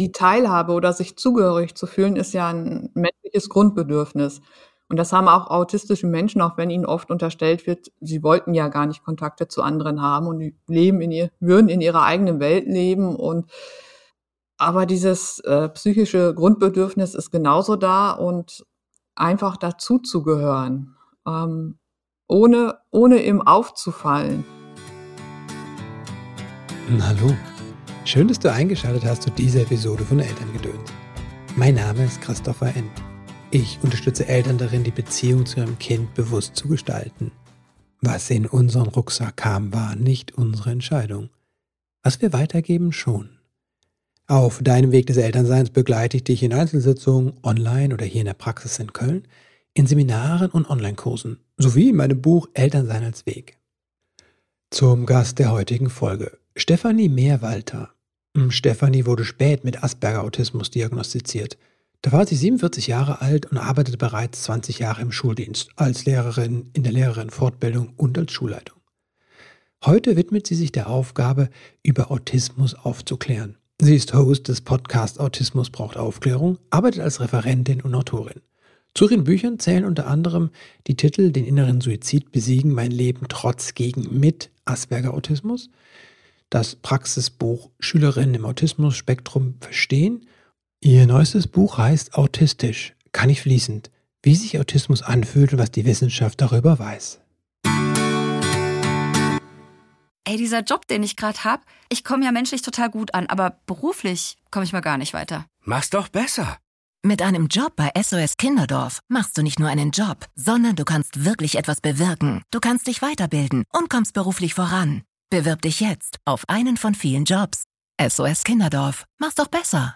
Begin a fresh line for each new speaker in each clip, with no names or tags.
die Teilhabe oder sich zugehörig zu fühlen, ist ja ein menschliches Grundbedürfnis. Und das haben auch autistische Menschen, auch wenn ihnen oft unterstellt wird, sie wollten ja gar nicht Kontakte zu anderen haben und leben in ihr, würden in ihrer eigenen Welt leben und aber dieses äh, psychische Grundbedürfnis ist genauso da und einfach dazu zu gehören, ähm, ohne, ohne ihm aufzufallen.
Hallo, schön, dass du eingeschaltet hast zu dieser Episode von Elterngedöns. Mein Name ist Christopher End. Ich unterstütze Eltern darin, die Beziehung zu ihrem Kind bewusst zu gestalten. Was in unseren Rucksack kam, war nicht unsere Entscheidung. Was wir weitergeben, schon. Auf deinem Weg des Elternseins begleite ich dich in Einzelsitzungen, online oder hier in der Praxis in Köln, in Seminaren und Online-Kursen, sowie in meinem Buch Elternsein als Weg. Zum Gast der heutigen Folge, Stefanie Mehrwalter. Stefanie wurde spät mit Asperger-Autismus diagnostiziert – da war sie 47 Jahre alt und arbeitete bereits 20 Jahre im Schuldienst, als Lehrerin in der Lehrerinnenfortbildung und als Schulleitung. Heute widmet sie sich der Aufgabe, über Autismus aufzuklären. Sie ist Host des Podcasts Autismus braucht Aufklärung, arbeitet als Referentin und Autorin. Zu ihren Büchern zählen unter anderem die Titel Den inneren Suizid besiegen, mein Leben trotz gegen mit Asperger Autismus, das Praxisbuch Schülerinnen im Autismus-Spektrum verstehen Ihr neuestes Buch heißt Autistisch, kann ich fließend, wie sich Autismus anfühlt und was die Wissenschaft darüber weiß.
Ey, dieser Job, den ich gerade habe, ich komme ja menschlich total gut an, aber beruflich komme ich mal gar nicht weiter.
Mach's doch besser.
Mit einem Job bei SOS Kinderdorf machst du nicht nur einen Job, sondern du kannst wirklich etwas bewirken. Du kannst dich weiterbilden und kommst beruflich voran. Bewirb dich jetzt auf einen von vielen Jobs. SOS Kinderdorf. Mach's doch besser.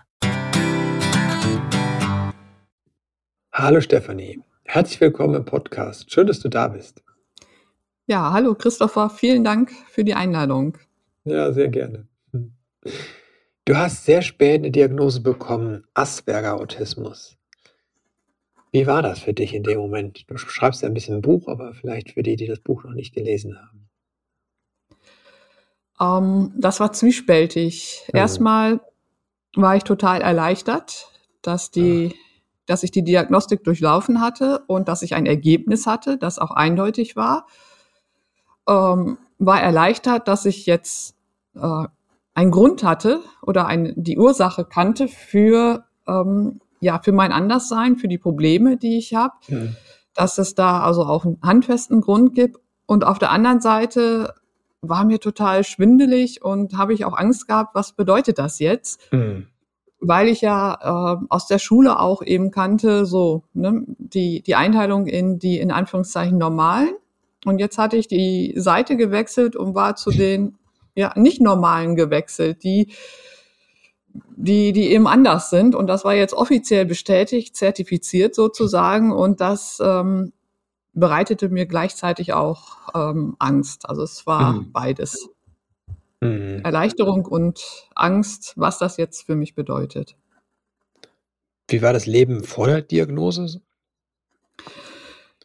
Hallo Stefanie, herzlich willkommen im Podcast. Schön, dass du da bist.
Ja, hallo Christopher, vielen Dank für die Einladung.
Ja, sehr gerne. Du hast sehr spät eine Diagnose bekommen, Asperger-Autismus. Wie war das für dich in dem Moment? Du schreibst ja ein bisschen ein Buch, aber vielleicht für die, die das Buch noch nicht gelesen
haben. Ähm, das war zwiespältig. Mhm. Erstmal war ich total erleichtert, dass die dass ich die Diagnostik durchlaufen hatte und dass ich ein Ergebnis hatte, das auch eindeutig war. Ähm, war erleichtert, dass ich jetzt äh, einen Grund hatte oder ein, die Ursache kannte für, ähm, ja, für mein Anderssein, für die Probleme, die ich habe, mhm. dass es da also auch einen handfesten Grund gibt. Und auf der anderen Seite war mir total schwindelig und habe ich auch Angst gehabt, was bedeutet das jetzt? Mhm weil ich ja äh, aus der Schule auch eben kannte, so ne, die, die Einteilung in die in Anführungszeichen normalen. Und jetzt hatte ich die Seite gewechselt und war zu den ja nicht normalen gewechselt, die die die eben anders sind. Und das war jetzt offiziell bestätigt, zertifiziert sozusagen. Und das ähm, bereitete mir gleichzeitig auch ähm, Angst. Also es war mhm. beides. Mhm. Erleichterung und Angst, was das jetzt für mich bedeutet.
Wie war das Leben vor der Diagnose?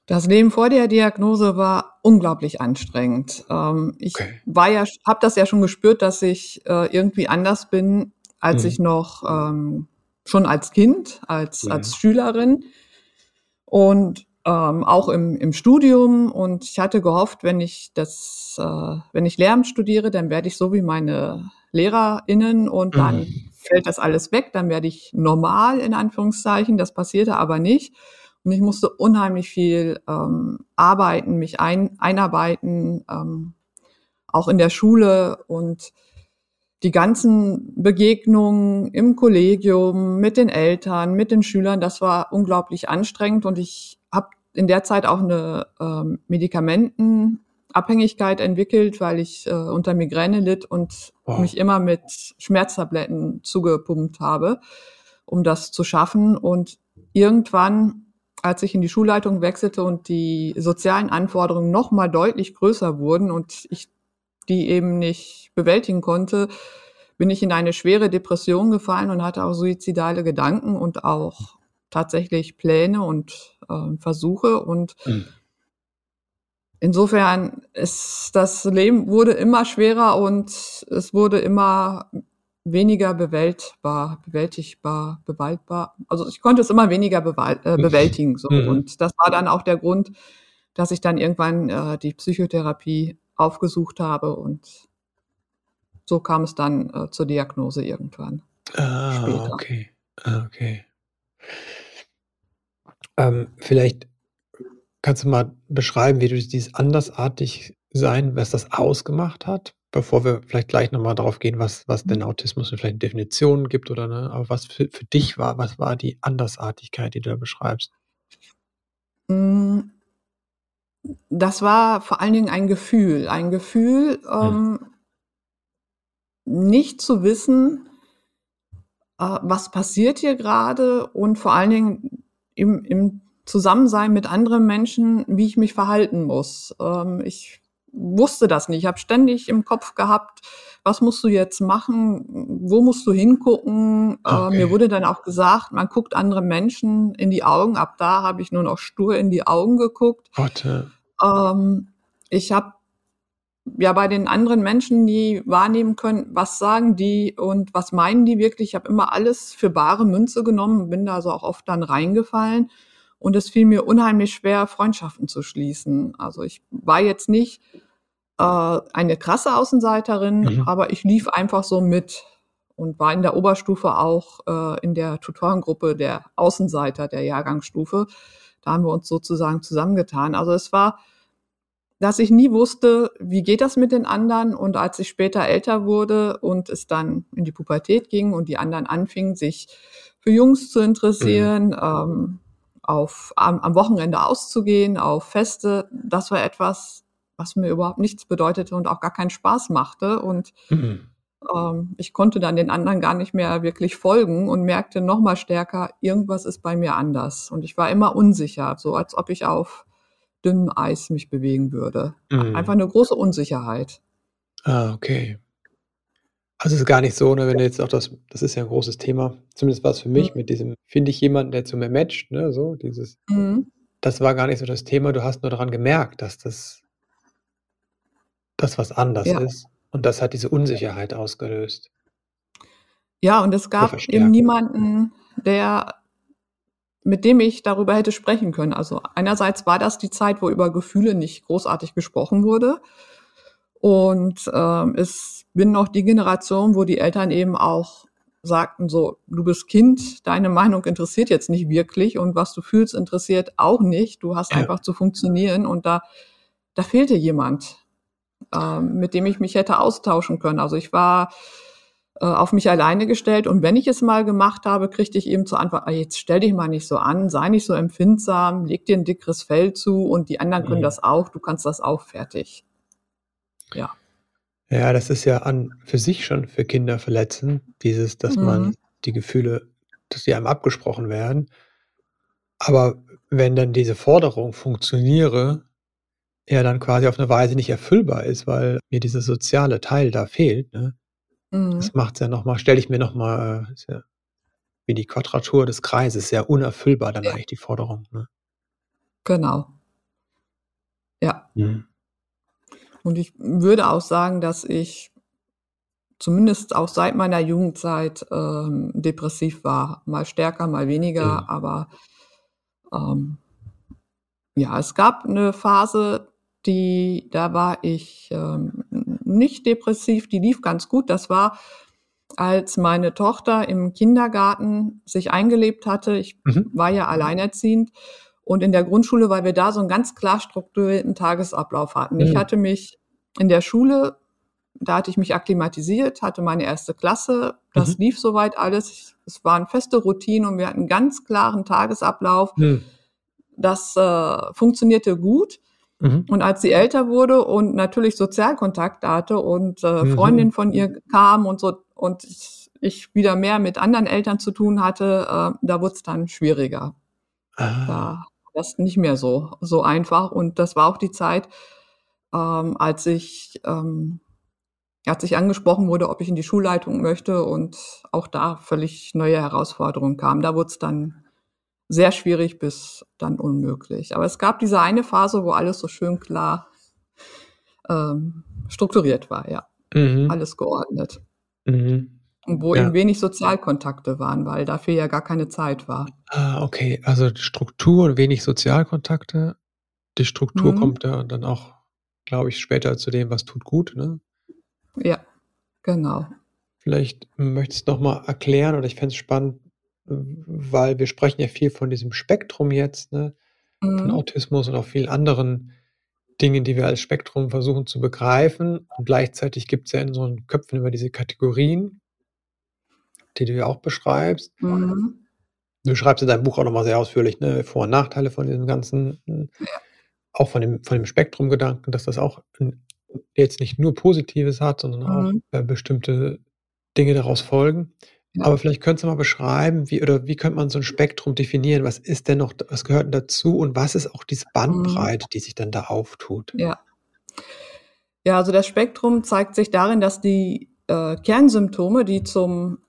Das Leben vor der Diagnose war unglaublich anstrengend. Ähm, ich okay. war ja, habe das ja schon gespürt, dass ich äh, irgendwie anders bin, als mhm. ich noch ähm, schon als Kind, als mhm. als Schülerin. Und ähm, auch im, im Studium. Und ich hatte gehofft, wenn ich das, äh, wenn ich Lehramt studiere, dann werde ich so wie meine LehrerInnen und dann mhm. fällt das alles weg, dann werde ich normal in Anführungszeichen. Das passierte aber nicht. Und ich musste unheimlich viel ähm, arbeiten, mich ein, einarbeiten, ähm, auch in der Schule und die ganzen Begegnungen im Kollegium mit den Eltern, mit den Schülern, das war unglaublich anstrengend und ich in der Zeit auch eine ähm, Medikamentenabhängigkeit entwickelt, weil ich äh, unter Migräne litt und wow. mich immer mit Schmerztabletten zugepumpt habe, um das zu schaffen. Und irgendwann, als ich in die Schulleitung wechselte und die sozialen Anforderungen noch mal deutlich größer wurden und ich die eben nicht bewältigen konnte, bin ich in eine schwere Depression gefallen und hatte auch suizidale Gedanken und auch tatsächlich Pläne und äh, Versuche und mhm. insofern ist das Leben wurde immer schwerer und es wurde immer weniger bewältbar, bewältigbar, bewaldbar. Also ich konnte es immer weniger äh, bewältigen. So. Mhm. Und das war dann auch der Grund, dass ich dann irgendwann äh, die Psychotherapie aufgesucht habe und so kam es dann äh, zur Diagnose irgendwann.
Ah, später. okay. Ah, okay. Ähm, vielleicht kannst du mal beschreiben, wie du dieses andersartig sein, was das ausgemacht hat, bevor wir vielleicht gleich nochmal darauf gehen, was, was denn mhm. Autismus vielleicht Definitionen gibt oder ne, aber was für, für dich war, was war die Andersartigkeit, die du da beschreibst?
Hm, das war vor allen Dingen ein Gefühl, ein Gefühl, hm. ähm, nicht zu wissen, äh, was passiert hier gerade und vor allen Dingen im, im Zusammensein mit anderen Menschen, wie ich mich verhalten muss. Ähm, ich wusste das nicht. Ich habe ständig im Kopf gehabt, was musst du jetzt machen? Wo musst du hingucken? Äh, okay. Äh, mir wurde dann auch gesagt, man guckt andere Menschen in die Augen. Ab da habe ich nur noch stur in die Augen geguckt.
Warte.
Ähm, ich habe ja bei den anderen Menschen nie wahrnehmen können, was sagen die und was meinen die wirklich. Ich habe immer alles für bare Münze genommen, bin da also auch oft dann reingefallen. Und es fiel mir unheimlich schwer, Freundschaften zu schließen. Also ich war jetzt nicht äh, eine krasse Außenseiterin, mhm. aber ich lief einfach so mit und war in der Oberstufe auch äh, in der Tutorengruppe der Außenseiter der Jahrgangsstufe. Da haben wir uns sozusagen zusammengetan. Also es war, dass ich nie wusste, wie geht das mit den anderen. Und als ich später älter wurde und es dann in die Pubertät ging und die anderen anfingen, sich für Jungs zu interessieren, mhm. ähm, auf, am, am Wochenende auszugehen, auf Feste, das war etwas, was mir überhaupt nichts bedeutete und auch gar keinen Spaß machte. Und mhm. ähm, ich konnte dann den anderen gar nicht mehr wirklich folgen und merkte noch mal stärker, irgendwas ist bei mir anders. Und ich war immer unsicher, so als ob ich auf dünnem Eis mich bewegen würde. Mhm. Einfach eine große Unsicherheit.
Ah, okay. Also es ist gar nicht so, ne, wenn du jetzt auch das, das ist ja ein großes Thema, zumindest war es für mich mhm. mit diesem, finde ich jemanden, der zu mir matcht, ne, so, dieses, mhm. das war gar nicht so das Thema, du hast nur daran gemerkt, dass das, das was anders ja. ist. Und das hat diese Unsicherheit ausgelöst.
Ja, und es gab eben niemanden, der, mit dem ich darüber hätte sprechen können. Also einerseits war das die Zeit, wo über Gefühle nicht großartig gesprochen wurde. Und ähm, es bin noch die Generation, wo die Eltern eben auch sagten so, du bist Kind, deine Meinung interessiert jetzt nicht wirklich und was du fühlst interessiert auch nicht. Du hast einfach zu funktionieren und da, da fehlte jemand, ähm, mit dem ich mich hätte austauschen können. Also ich war äh, auf mich alleine gestellt und wenn ich es mal gemacht habe, kriegte ich eben zur Antwort, ah, jetzt stell dich mal nicht so an, sei nicht so empfindsam, leg dir ein dickeres Fell zu und die anderen können mhm. das auch, du kannst das auch fertig. Ja.
Ja, das ist ja an für sich schon für Kinder verletzend, dieses, dass mhm. man die Gefühle, dass die einem abgesprochen werden. Aber wenn dann diese Forderung funktioniere, ja dann quasi auf eine Weise nicht erfüllbar ist, weil mir dieser soziale Teil da fehlt, ne? Mhm. Das macht es ja nochmal, stelle ich mir nochmal, äh, ja wie die Quadratur des Kreises, sehr unerfüllbar dann ja. eigentlich die Forderung. Ne?
Genau. Ja. Mhm. Und ich würde auch sagen, dass ich zumindest auch seit meiner Jugendzeit ähm, depressiv war. Mal stärker, mal weniger, ja. aber ähm, ja, es gab eine Phase, die, da war ich ähm, nicht depressiv, die lief ganz gut. Das war, als meine Tochter im Kindergarten sich eingelebt hatte. Ich mhm. war ja alleinerziehend und in der Grundschule, weil wir da so einen ganz klar strukturierten Tagesablauf hatten. Mhm. Ich hatte mich in der Schule, da hatte ich mich akklimatisiert, hatte meine erste Klasse. Das mhm. lief soweit alles. Es waren feste Routinen und wir hatten einen ganz klaren Tagesablauf. Mhm. Das äh, funktionierte gut. Mhm. Und als sie älter wurde und natürlich Sozialkontakt hatte und äh, mhm. Freundin von ihr kam und so und ich, ich wieder mehr mit anderen Eltern zu tun hatte, äh, da wurde es dann schwieriger. Ah. Da das nicht mehr so, so einfach. Und das war auch die Zeit, ähm, als ich ähm, als ich angesprochen wurde, ob ich in die Schulleitung möchte und auch da völlig neue Herausforderungen kamen. Da wurde es dann sehr schwierig bis dann unmöglich. Aber es gab diese eine Phase, wo alles so schön klar ähm, strukturiert war, ja. Mhm. Alles geordnet.
Mhm.
wo ja. eben wenig Sozialkontakte waren, weil dafür ja gar keine Zeit war.
Ah, okay. Also Struktur und wenig Sozialkontakte. Die Struktur mhm. kommt ja dann auch, glaube ich, später zu dem, was tut gut, ne?
Ja, genau.
Vielleicht möchtest du noch mal erklären, oder ich fände es spannend, weil wir sprechen ja viel von diesem Spektrum jetzt, ne? Von mhm. Autismus und auch vielen anderen Dingen, die wir als Spektrum versuchen zu begreifen. Und gleichzeitig gibt es ja in unseren Köpfen über diese Kategorien, die du ja auch beschreibst. Mhm. Du schreibst in deinem Buch auch nochmal sehr ausführlich, ne, Vor- und Nachteile von diesem ganzen, ja. auch von dem, von dem Spektrumgedanken, dass das auch jetzt nicht nur Positives hat, sondern auch mhm. äh, bestimmte Dinge daraus folgen. Aber vielleicht könntest du mal beschreiben, wie oder wie könnte man so ein Spektrum definieren? Was ist denn noch, was gehört denn dazu und was ist auch diese mhm. Bandbreite, die sich dann da auftut?
Ja. Ja, also das Spektrum zeigt sich darin, dass die äh, Kernsymptome, die zum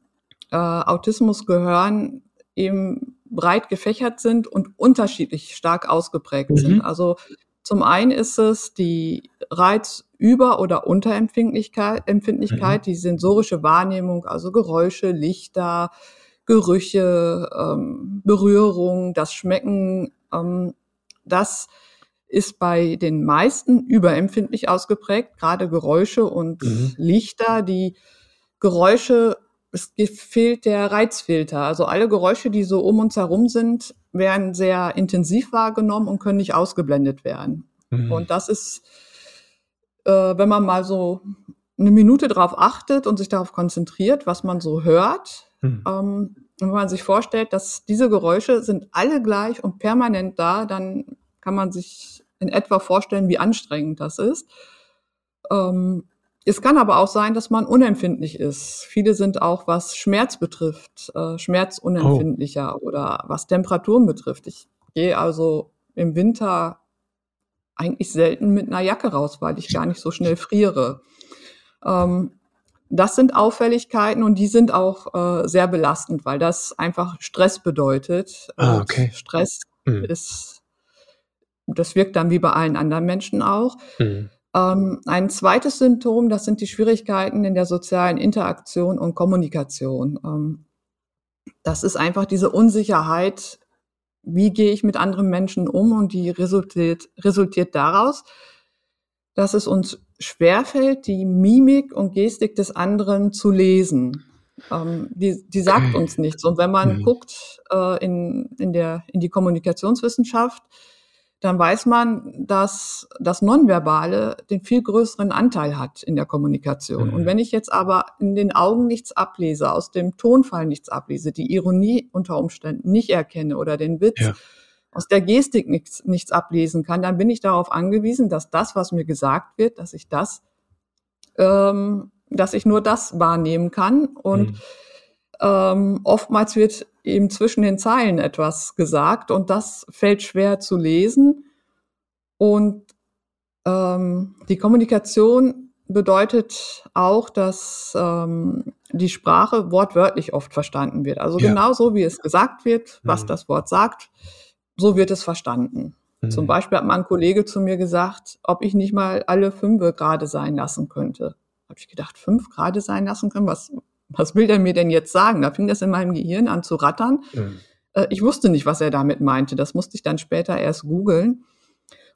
äh, Autismus gehören, eben breit gefächert sind und unterschiedlich stark ausgeprägt mhm. sind. Also zum einen ist es die Reizüber- oder Unterempfindlichkeit, Empfindlichkeit, mhm. die sensorische Wahrnehmung, also Geräusche, Lichter, Gerüche, ähm, Berührung, das Schmecken. Ähm, das ist bei den meisten überempfindlich ausgeprägt, gerade Geräusche und mhm. Lichter. Die Geräusche es fehlt der Reizfilter. Also alle Geräusche, die so um uns herum sind, werden sehr intensiv wahrgenommen und können nicht ausgeblendet werden. Mhm. Und das ist, äh, wenn man mal so eine Minute drauf achtet und sich darauf konzentriert, was man so hört, mhm. ähm, wenn man sich vorstellt, dass diese Geräusche sind alle gleich und permanent da, dann kann man sich in etwa vorstellen, wie anstrengend das ist. Ähm, es kann aber auch sein, dass man unempfindlich ist. Viele sind auch, was Schmerz betrifft, äh, schmerzunempfindlicher oh. oder was Temperaturen betrifft. Ich gehe also im Winter eigentlich selten mit einer Jacke raus, weil ich gar nicht so schnell friere. Ähm, das sind Auffälligkeiten und die sind auch äh, sehr belastend, weil das einfach Stress bedeutet.
Ah, okay.
Stress mhm. ist, das wirkt dann wie bei allen anderen Menschen auch. Mhm. Ähm, ein zweites Symptom, das sind die Schwierigkeiten in der sozialen Interaktion und Kommunikation. Ähm, das ist einfach diese Unsicherheit, wie gehe ich mit anderen Menschen um und die resultiert, resultiert daraus, dass es uns schwerfällt, die Mimik und Gestik des anderen zu lesen. Ähm, die, die sagt uns nichts. Und wenn man mhm. guckt äh, in, in, der, in die Kommunikationswissenschaft, dann weiß man, dass das Nonverbale den viel größeren Anteil hat in der Kommunikation. Mhm. Und wenn ich jetzt aber in den Augen nichts ablese, aus dem Tonfall nichts ablese, die Ironie unter Umständen nicht erkenne oder den Witz, ja. aus der Gestik nichts, nichts ablesen kann, dann bin ich darauf angewiesen, dass das, was mir gesagt wird, dass ich das, ähm, dass ich nur das wahrnehmen kann. Und mhm. Ähm, oftmals wird eben zwischen den Zeilen etwas gesagt und das fällt schwer zu lesen. Und ähm, die Kommunikation bedeutet auch, dass ähm, die Sprache wortwörtlich oft verstanden wird. Also ja. genau so, wie es gesagt wird, was mhm. das Wort sagt, so wird es verstanden. Mhm. Zum Beispiel hat mal ein Kollege zu mir gesagt, ob ich nicht mal alle fünf gerade sein lassen könnte. Habe ich gedacht, fünf gerade sein lassen können? Was, was will der mir denn jetzt sagen? Da fing das in meinem Gehirn an zu rattern. Mhm. Äh, ich wusste nicht, was er damit meinte. Das musste ich dann später erst googeln.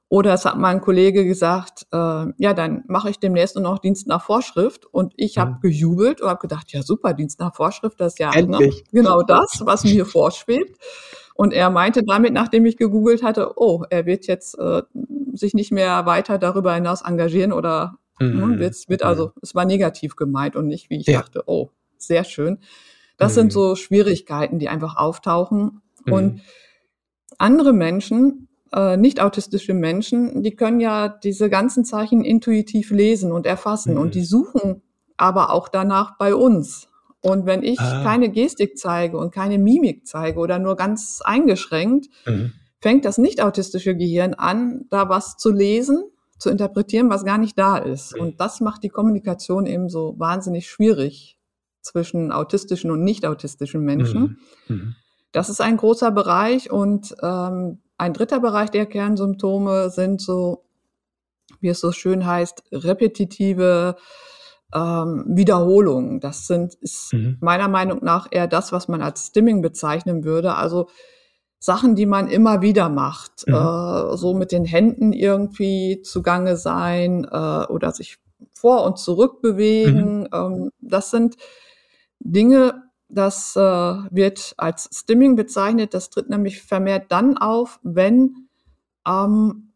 Oder es hat mein Kollege gesagt, äh, ja, dann mache ich demnächst nur noch Dienst nach Vorschrift. Und ich habe mhm. gejubelt und habe gedacht, ja super, Dienst nach Vorschrift, das ist ja ne, genau das, was mir vorschwebt. Und er meinte damit, nachdem ich gegoogelt hatte, oh, er wird jetzt äh, sich nicht mehr weiter darüber hinaus engagieren oder ne, mhm. wird, wird also, es war negativ gemeint und nicht, wie ich ja. dachte, oh, sehr schön. Das mhm. sind so Schwierigkeiten, die einfach auftauchen. Mhm. Und andere Menschen, äh, nicht autistische Menschen, die können ja diese ganzen Zeichen intuitiv lesen und erfassen. Mhm. Und die suchen aber auch danach bei uns. Und wenn ich ah. keine Gestik zeige und keine Mimik zeige oder nur ganz eingeschränkt, mhm. fängt das nicht autistische Gehirn an, da was zu lesen, zu interpretieren, was gar nicht da ist. Mhm. Und das macht die Kommunikation eben so wahnsinnig schwierig zwischen autistischen und nicht autistischen Menschen. Mhm. Mhm. Das ist ein großer Bereich und ähm, ein dritter Bereich der Kernsymptome sind so, wie es so schön heißt, repetitive ähm, Wiederholungen. Das sind ist mhm. meiner Meinung nach eher das, was man als Stimming bezeichnen würde. Also Sachen, die man immer wieder macht, mhm. äh, so mit den Händen irgendwie zugange sein äh, oder sich vor und zurück bewegen. Mhm. Ähm, das sind Dinge, das äh, wird als Stimming bezeichnet. Das tritt nämlich vermehrt dann auf, wenn ähm,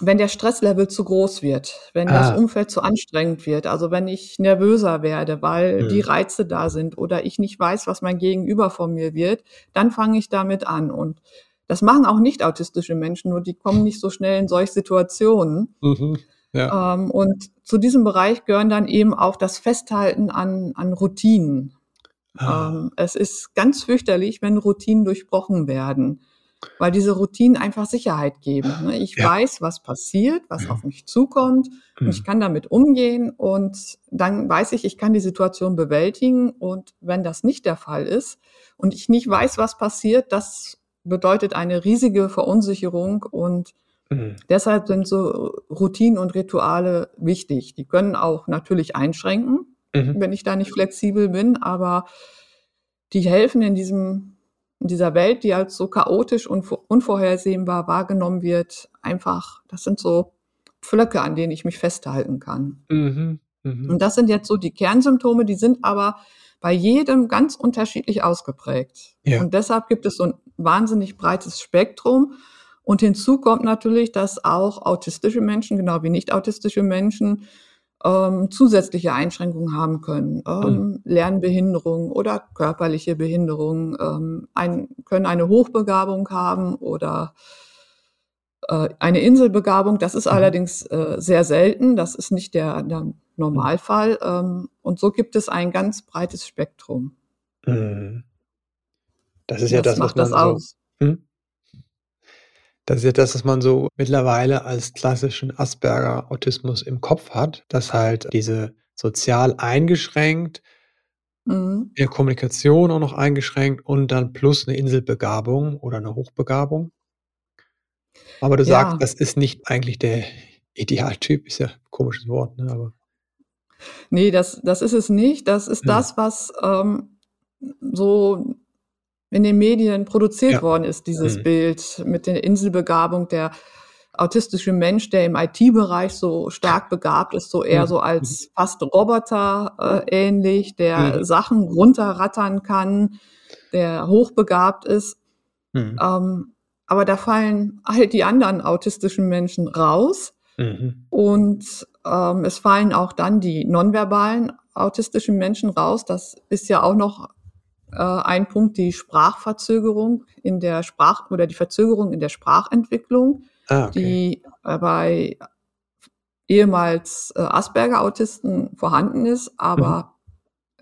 wenn der Stresslevel zu groß wird, wenn ah. das Umfeld zu anstrengend wird, also wenn ich nervöser werde, weil mhm. die Reize da sind oder ich nicht weiß, was mein Gegenüber von mir wird, dann fange ich damit an. Und das machen auch nicht autistische Menschen, nur die kommen nicht so schnell in solche Situationen. Mhm. Ja. Ähm, und zu diesem Bereich gehören dann eben auch das Festhalten an, an Routinen. Ah. Ähm, es ist ganz fürchterlich, wenn Routinen durchbrochen werden weil diese Routinen einfach Sicherheit geben. Ne? Ich ja. weiß, was passiert, was mhm. auf mich zukommt mhm. und ich kann damit umgehen und dann weiß ich, ich kann die Situation bewältigen und wenn das nicht der Fall ist und ich nicht weiß, was passiert, das bedeutet eine riesige Verunsicherung und mhm. deshalb sind so Routinen und Rituale wichtig. Die können auch natürlich einschränken, mhm. wenn ich da nicht flexibel bin, aber die helfen in diesem in dieser Welt, die als so chaotisch und unvorhersehbar wahrgenommen wird, einfach, das sind so Pflöcke, an denen ich mich festhalten kann. Mhm, mh. Und das sind jetzt so die Kernsymptome, die sind aber bei jedem ganz unterschiedlich ausgeprägt. Ja. Und deshalb gibt es so ein wahnsinnig breites Spektrum. Und hinzu kommt natürlich, dass auch autistische Menschen, genau wie nicht autistische Menschen, ähm, zusätzliche Einschränkungen haben können, ähm, mhm. Lernbehinderung oder körperliche Behinderung, ähm, ein, können eine Hochbegabung haben oder äh, eine Inselbegabung. Das ist mhm. allerdings äh, sehr selten. Das ist nicht der, der Normalfall. Ähm, und so gibt es ein ganz breites Spektrum.
Mhm. Das ist ja das, das was man das so, aus. Hm? Das ist ja das, was man so mittlerweile als klassischen Asperger-Autismus im Kopf hat, dass halt diese sozial eingeschränkt, mhm. in der Kommunikation auch noch eingeschränkt und dann plus eine Inselbegabung oder eine Hochbegabung. Aber du ja. sagst, das ist nicht eigentlich der Idealtyp, ist ja ein komisches Wort, ne? Aber
nee, das, das ist es nicht. Das ist ja. das, was ähm, so in den Medien produziert ja. worden ist, dieses mhm. Bild mit der Inselbegabung, der autistische Mensch, der im IT-Bereich so stark begabt ist, so eher so als mhm. fast Roboter äh, ähnlich, der mhm. Sachen runterrattern kann, der hochbegabt ist. Mhm. Ähm, aber da fallen halt die anderen autistischen Menschen raus. Mhm. Und ähm, es fallen auch dann die nonverbalen autistischen Menschen raus. Das ist ja auch noch äh, ein Punkt die Sprachverzögerung in der Sprach- oder die Verzögerung in der Sprachentwicklung, ah, okay. die äh, bei ehemals äh, Asperger-Autisten vorhanden ist, aber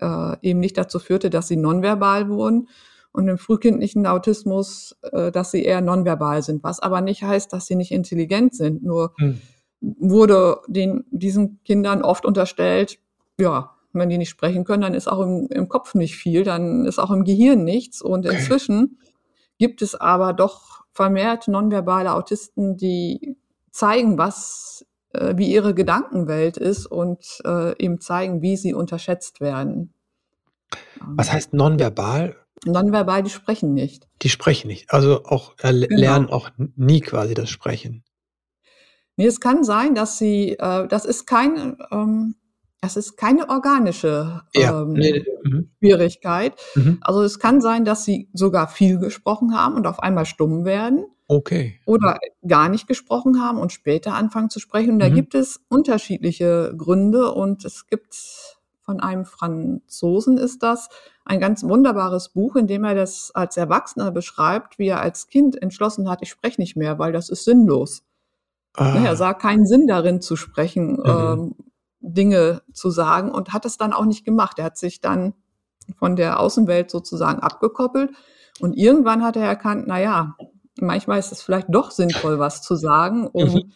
mhm. äh, eben nicht dazu führte, dass sie nonverbal wurden und im frühkindlichen Autismus, äh, dass sie eher nonverbal sind, was aber nicht heißt, dass sie nicht intelligent sind. Nur mhm. wurde den, diesen Kindern oft unterstellt, ja, wenn die nicht sprechen können, dann ist auch im, im Kopf nicht viel, dann ist auch im Gehirn nichts. Und inzwischen gibt es aber doch vermehrt nonverbale Autisten, die zeigen, was äh, wie ihre Gedankenwelt ist und äh, eben zeigen, wie sie unterschätzt werden.
Was heißt nonverbal?
Nonverbal, die sprechen nicht.
Die sprechen nicht. Also auch äh, genau. lernen auch nie quasi das Sprechen.
Nee, es kann sein, dass sie, äh, das ist kein, ähm, das ist keine organische ja. ähm, nee, mhm. Schwierigkeit. Mhm. Also es kann sein, dass sie sogar viel gesprochen haben und auf einmal stumm werden.
Okay.
Oder gar nicht gesprochen haben und später anfangen zu sprechen. Und da mhm. gibt es unterschiedliche Gründe und es gibt von einem Franzosen ist das ein ganz wunderbares Buch, in dem er das als Erwachsener beschreibt, wie er als Kind entschlossen hat, ich spreche nicht mehr, weil das ist sinnlos. Ah. Er sah keinen Sinn darin zu sprechen. Mhm. Ähm, Dinge zu sagen und hat es dann auch nicht gemacht. Er hat sich dann von der Außenwelt sozusagen abgekoppelt und irgendwann hat er erkannt, na ja, manchmal ist es vielleicht doch sinnvoll, was zu sagen, um mhm.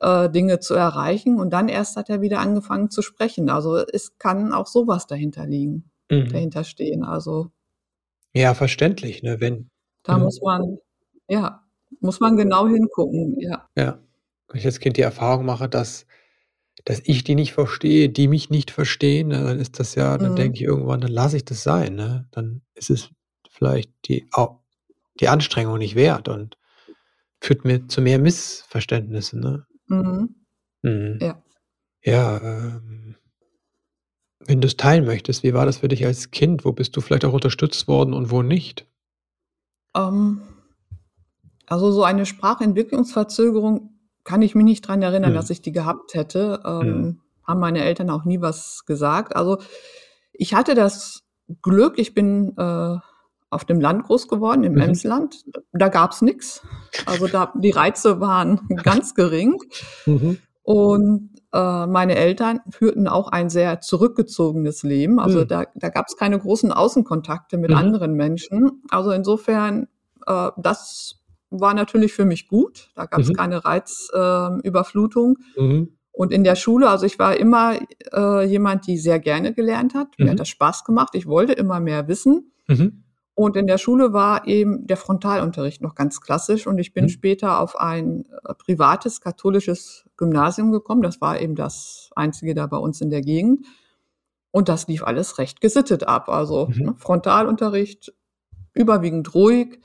äh, Dinge zu erreichen. Und dann erst hat er wieder angefangen zu sprechen. Also es kann auch sowas dahinter liegen, mhm. dahinter stehen. Also
ja, verständlich, ne? Wenn
da mhm. muss man ja muss man genau hingucken. Ja.
Ja, wenn ich als Kind die Erfahrung mache, dass dass ich die nicht verstehe, die mich nicht verstehen, ne, dann ist das ja, dann
Mhm.
denke ich irgendwann, dann lasse ich das sein, ne? Dann ist es vielleicht die, au- die Anstrengung nicht wert und führt mir zu mehr Missverständnissen, ne?
Mhm.
Mhm.
Ja.
Ja, ähm, wenn du es teilen möchtest, wie war das für dich als Kind? Wo bist du vielleicht auch unterstützt worden und wo nicht?
Ähm, also so eine Sprachentwicklungsverzögerung kann ich mich nicht dran erinnern,
Mhm.
dass ich die gehabt hätte. Ähm,
Mhm.
Haben meine Eltern auch nie was gesagt. Also ich hatte das Glück, ich bin äh, auf dem Land groß geworden, im
Mhm.
Emsland. Da gab's nix. Also da die Reize waren ganz gering.
Mhm.
Und äh, meine Eltern führten auch ein sehr zurückgezogenes Leben. Also
Mhm.
da, da gab es keine großen Außenkontakte mit
Mhm.
anderen Menschen. Also insofern, äh, das war natürlich für mich gut. Da gab es
Mhm.
keine Reizüberflutung. Äh.
Mhm.
und in der Schule, also ich war immer äh, jemand, die sehr gerne gelernt hat. Mir
Mhm.
hat das Spaß gemacht. Ich wollte immer mehr wissen.
Mhm.
Und in der Schule war eben der Frontalunterricht noch ganz klassisch und ich bin
Mhm.
später auf ein äh, privates katholisches Gymnasium gekommen. Das war eben das einzige da bei uns in der Gegend. Und das lief alles recht gesittet ab. Also ne, Frontalunterricht, überwiegend ruhig.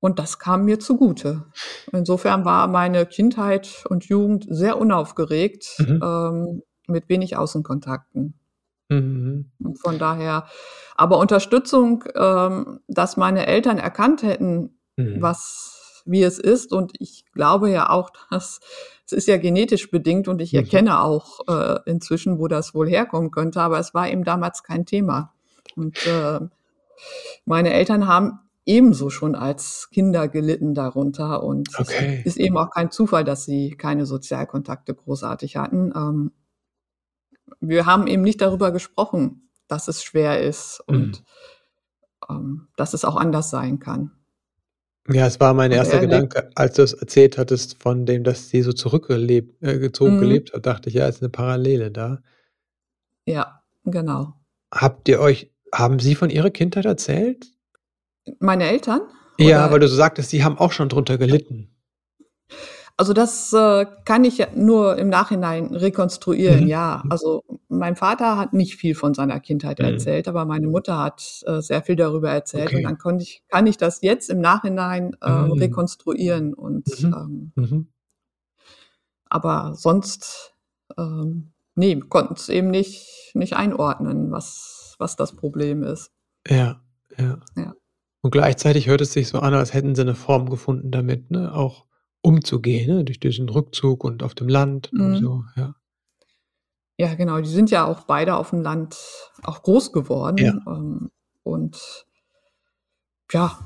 Und das kam mir zugute. Insofern war meine Kindheit und Jugend sehr unaufgeregt,
Mhm.
ähm, mit wenig Außenkontakten.
Mhm.
Und von daher, aber Unterstützung, ähm, dass meine Eltern erkannt hätten,
Mhm.
was, wie es ist. Und ich glaube ja auch, dass es ist ja genetisch bedingt und ich
Mhm.
erkenne auch äh, inzwischen, wo das wohl herkommen könnte. Aber es war eben damals kein Thema. Und äh, meine Eltern haben ebenso schon als Kinder gelitten darunter. Und
Okay.
es ist eben auch kein Zufall, dass sie keine Sozialkontakte großartig hatten. Ähm, wir haben eben nicht darüber gesprochen, dass es schwer ist und ähm, dass es auch anders sein kann.
Ja, es war mein
Und
erster
er
Gedanke, als du es erzählt hattest, von dem, dass sie so zurückgelebt, äh, gezogen
Mhm.
gelebt hat, dachte ich, ja, ist eine Parallele da.
Ja, genau.
Habt ihr euch, haben sie von ihrer Kindheit erzählt?
Meine Eltern?
Ja,
Oder-
weil du so sagtest, sie haben auch schon drunter gelitten.
Also das äh, kann ich nur im Nachhinein rekonstruieren,
Mhm.
ja. Also mein Vater hat nicht viel von seiner Kindheit
Mhm.
erzählt, aber meine Mutter hat äh, sehr viel darüber erzählt
Okay.
und dann konnte ich, kann ich das jetzt im Nachhinein ähm,
Mhm.
rekonstruieren und
Mhm.
ähm,
Mhm.
aber sonst ähm, nee, konnten es eben nicht, nicht einordnen, was, was das Problem ist.
Ja, ja.
Ja.
Und gleichzeitig hört es sich so an, als hätten sie eine Form gefunden, damit ne, auch umzugehen, ne, durch diesen Rückzug und auf dem Land und
Mhm.
so, ja.
Ja, genau. Die sind ja auch beide auf dem Land auch groß geworden.
Ja.
Ähm, und ja,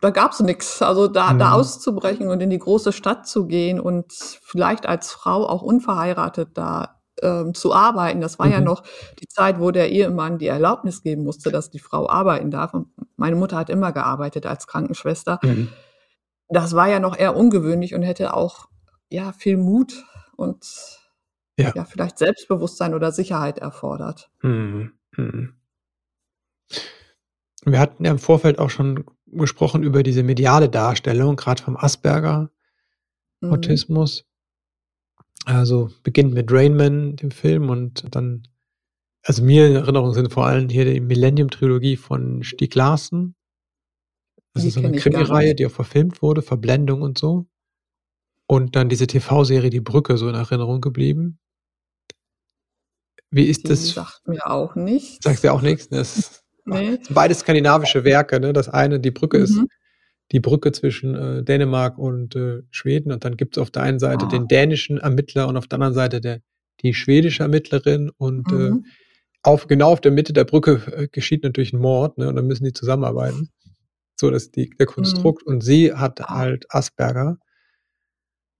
da gab's nix. Also da, da
Mhm.
auszubrechen und in die große Stadt zu gehen und vielleicht als Frau auch unverheiratet da ähm, zu arbeiten. Das war ja
Mhm.
noch die Zeit, wo der Ehemann die Erlaubnis geben musste, dass die Frau arbeiten darf. Und meine Mutter hat immer gearbeitet als Krankenschwester.
Mhm.
Das war ja noch eher ungewöhnlich und hätte auch ja viel Mut und
Ja.
ja, vielleicht Selbstbewusstsein oder Sicherheit erfordert.
Mhm. Mhm. Wir hatten ja im Vorfeld auch schon gesprochen über diese mediale Darstellung, gerade vom Asperger.
Mhm.
Autismus. Also beginnt mit Rainman, dem Film, und dann, also mir in Erinnerung sind vor allem hier die Millennium-Trilogie von Stieg Larsen. Das
Die
ist so eine Krimireihe, die auch verfilmt wurde, Verblendung und so. Und dann diese TV-Serie Die Brücke so in Erinnerung geblieben. Wie ist
Die
das?
sagt mir auch nichts.
Sagst du ja auch nichts? ne? Das
Nee.
sind beides skandinavische Werke, ne? Das eine, die Brücke ist
Mhm.
die Brücke zwischen äh, Dänemark und äh, Schweden. Und dann gibt es auf der einen Seite
Ah.
den dänischen Ermittler und auf der anderen Seite der, die schwedische Ermittlerin. Und äh,
Mhm.
Auf, genau auf der Mitte der Brücke äh, geschieht natürlich ein Mord. Ne? Und dann müssen die zusammenarbeiten. So, das ist die, der Konstrukt. Und sie hat
Mhm.
Halt Asperger.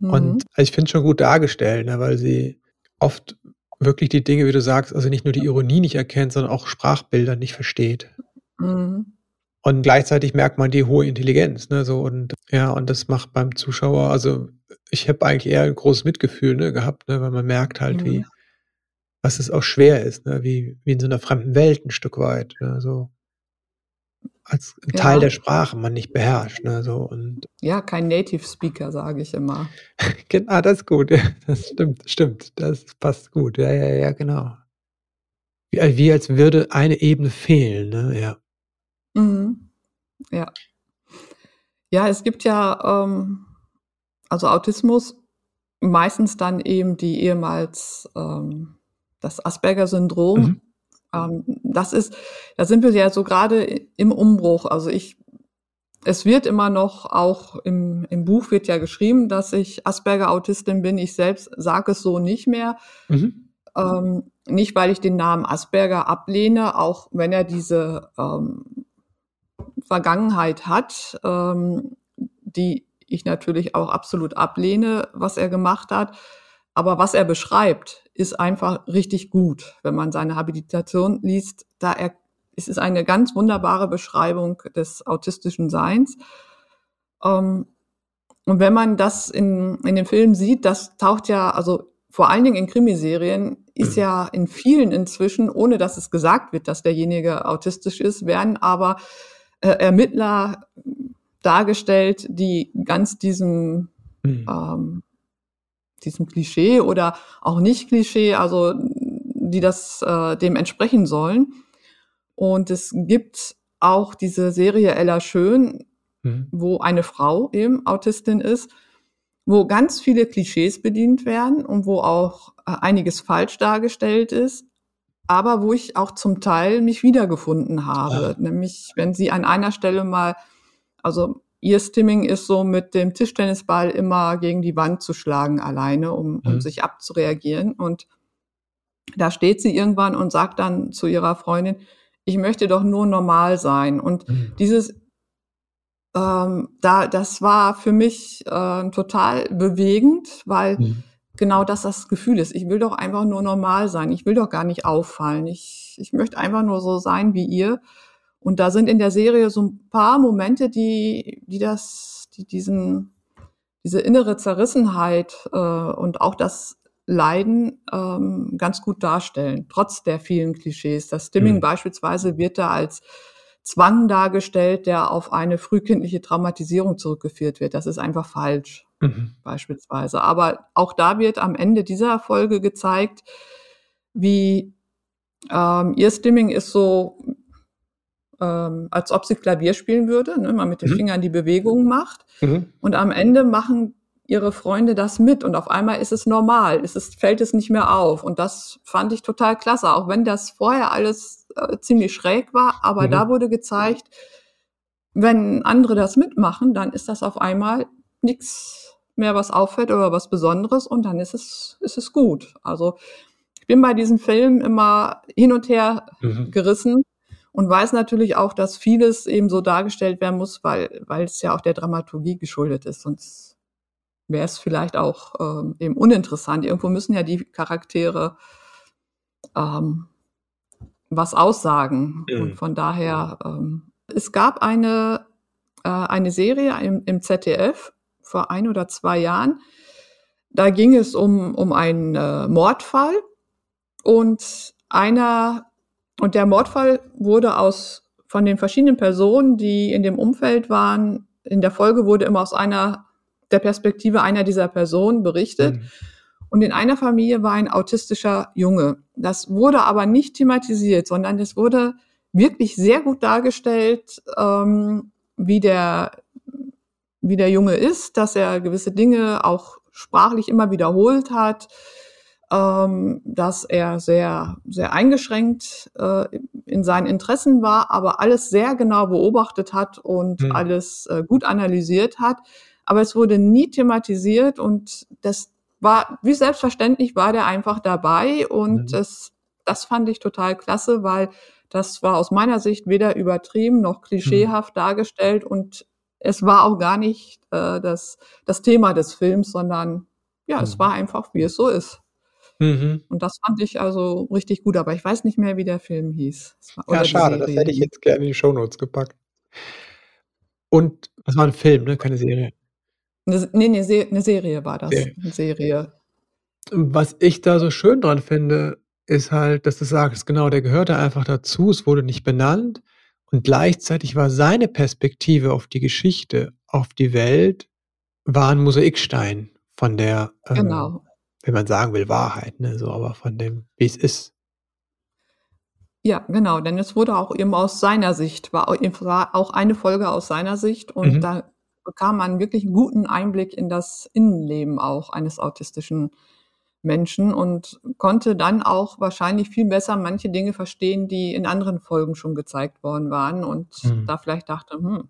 Mhm.
Und ich finde es schon gut dargestellt, ne? weil sie oft wirklich die Dinge, wie du sagst, also nicht nur die Ironie nicht erkennt, sondern auch Sprachbilder nicht versteht.
Mhm.
Und gleichzeitig merkt man die hohe Intelligenz, ne, so und ja, und das macht beim Zuschauer, also ich habe eigentlich eher ein großes Mitgefühl ne, gehabt, ne, weil man merkt halt, wie,
Mhm.
Was es auch schwer ist, ne, wie, wie in so einer fremden Welt ein Stück weit, ne, so. als Teil ja. der Sprache man nicht beherrscht. Ne, so, und
ja, kein Native Speaker, sage ich immer.
genau, das ist gut. Das stimmt, stimmt. Das passt gut. Ja, ja, ja, genau. Wie, wie als würde eine Ebene fehlen, ne? Ja.
Mhm. Ja. Ja, es gibt ja, ähm, also Autismus, meistens dann eben die ehemals ähm, das Asperger-Syndrom. Mhm. Ähm, das ist, da sind wir ja so gerade im Umbruch. Also ich, es wird immer noch, auch im, im Buch wird ja geschrieben, dass ich Asperger-Autistin bin. Ich selbst sage es so nicht mehr. Mhm. Ähm, nicht, weil ich den Namen Asperger ablehne, auch wenn er diese ähm, Vergangenheit hat, ähm, die ich natürlich auch absolut ablehne, was er gemacht hat. Aber was er beschreibt, ist einfach richtig gut. Wenn man seine Habilitation liest, da er, es ist eine ganz wunderbare Beschreibung des autistischen Seins. Ähm, und wenn man das in, in den Filmen sieht, das taucht ja, also vor allen Dingen in Krimiserien, ist ja in vielen inzwischen, ohne dass es gesagt wird, dass derjenige autistisch ist, werden aber äh, Ermittler dargestellt, die ganz diesem, mhm. ähm, diesem Klischee oder auch nicht Klischee, also die das äh, dem entsprechen sollen. Und es gibt auch diese Serie Ella Schön, mhm. wo eine Frau eben Autistin ist, wo ganz viele Klischees bedient werden und wo auch äh, einiges falsch dargestellt ist aber wo ich auch zum Teil mich wiedergefunden habe. Ah. Nämlich, wenn sie an einer Stelle mal, also ihr Stimming ist so mit dem Tischtennisball immer gegen die Wand zu schlagen alleine, um, um mhm. sich abzureagieren. Und da steht sie irgendwann und sagt dann zu ihrer Freundin, ich möchte doch nur normal sein. Und mhm. dieses, ähm, da, das war für mich äh, total bewegend, weil mhm genau das das Gefühl ist. Ich will doch einfach nur normal sein. Ich will doch gar nicht auffallen. Ich, ich möchte einfach nur so sein wie ihr. Und da sind in der Serie so ein paar Momente, die, die das, die diesen, diese innere Zerrissenheit äh, und auch das Leiden ähm, ganz gut darstellen, trotz der vielen Klischees. Das Stimming mhm. beispielsweise wird da als Zwang dargestellt, der auf eine frühkindliche Traumatisierung zurückgeführt wird. Das ist einfach falsch mhm. beispielsweise. Aber auch da wird am Ende dieser Folge gezeigt, wie ähm, ihr Stimming ist so, ähm, als ob sie Klavier spielen würde, ne, man mit den mhm. Fingern die Bewegungen macht. Mhm. Und am Ende machen ihre Freunde das mit und auf einmal ist es normal, ist es, fällt es nicht mehr auf. Und das fand ich total klasse, auch wenn das vorher alles äh, ziemlich schräg war, aber mhm. da wurde gezeigt, wenn andere das mitmachen, dann ist das auf einmal nichts mehr was auffällt oder was Besonderes und dann ist es, ist es gut. Also ich bin bei diesen Filmen immer hin und her mhm. gerissen und weiß natürlich auch, dass vieles eben so dargestellt werden muss, weil, weil es ja auch der Dramaturgie geschuldet ist. Sonst wäre es vielleicht auch ähm, eben uninteressant. Irgendwo müssen ja die Charaktere ähm, was aussagen. Mhm. Und von daher, ähm, es gab eine, äh, eine Serie im, im ZDF, vor ein oder zwei Jahren. Da ging es um, um einen äh, Mordfall und einer, und der Mordfall wurde aus, von den verschiedenen Personen, die in dem Umfeld waren, in der Folge wurde immer aus einer, der Perspektive einer dieser Personen berichtet. Mhm. Und in einer Familie war ein autistischer Junge. Das wurde aber nicht thematisiert, sondern es wurde wirklich sehr gut dargestellt, ähm, wie der wie der Junge ist, dass er gewisse Dinge auch sprachlich immer wiederholt hat, ähm, dass er sehr, sehr eingeschränkt äh, in seinen Interessen war, aber alles sehr genau beobachtet hat und mhm. alles äh, gut analysiert hat. Aber es wurde nie thematisiert und das war, wie selbstverständlich war der einfach dabei und mhm. das, das fand ich total klasse, weil das war aus meiner Sicht weder übertrieben noch klischeehaft mhm. dargestellt und es war auch gar nicht äh, das, das Thema des Films, sondern ja, es war einfach, wie es so ist. Mhm. Und das fand ich also richtig gut, aber ich weiß nicht mehr, wie der Film hieß.
ja, schade, das hätte ich jetzt gerne in die Shownotes gepackt. Und das war ein Film, ne? Keine Serie.
Ne, nee, nee, Se eine Serie war das. Okay. Eine Serie.
Was ich da so schön dran finde, ist halt, dass du sagst, genau, der gehörte einfach dazu, es wurde nicht benannt Und gleichzeitig war seine Perspektive auf die Geschichte, auf die Welt, war ein Mosaikstein von der, ähm,
Genau.
Wenn man sagen will, Wahrheit, ne, so, aber von dem, wie es ist.
Ja, genau, denn es wurde auch eben aus seiner Sicht, war, auch eine Folge aus seiner Sicht und
Mhm.
da bekam man wirklich einen guten Einblick in das Innenleben auch eines autistischen Menschen und konnte dann auch wahrscheinlich viel besser manche Dinge verstehen, die in anderen Folgen schon gezeigt worden waren und
Mhm.
da vielleicht dachte, hm,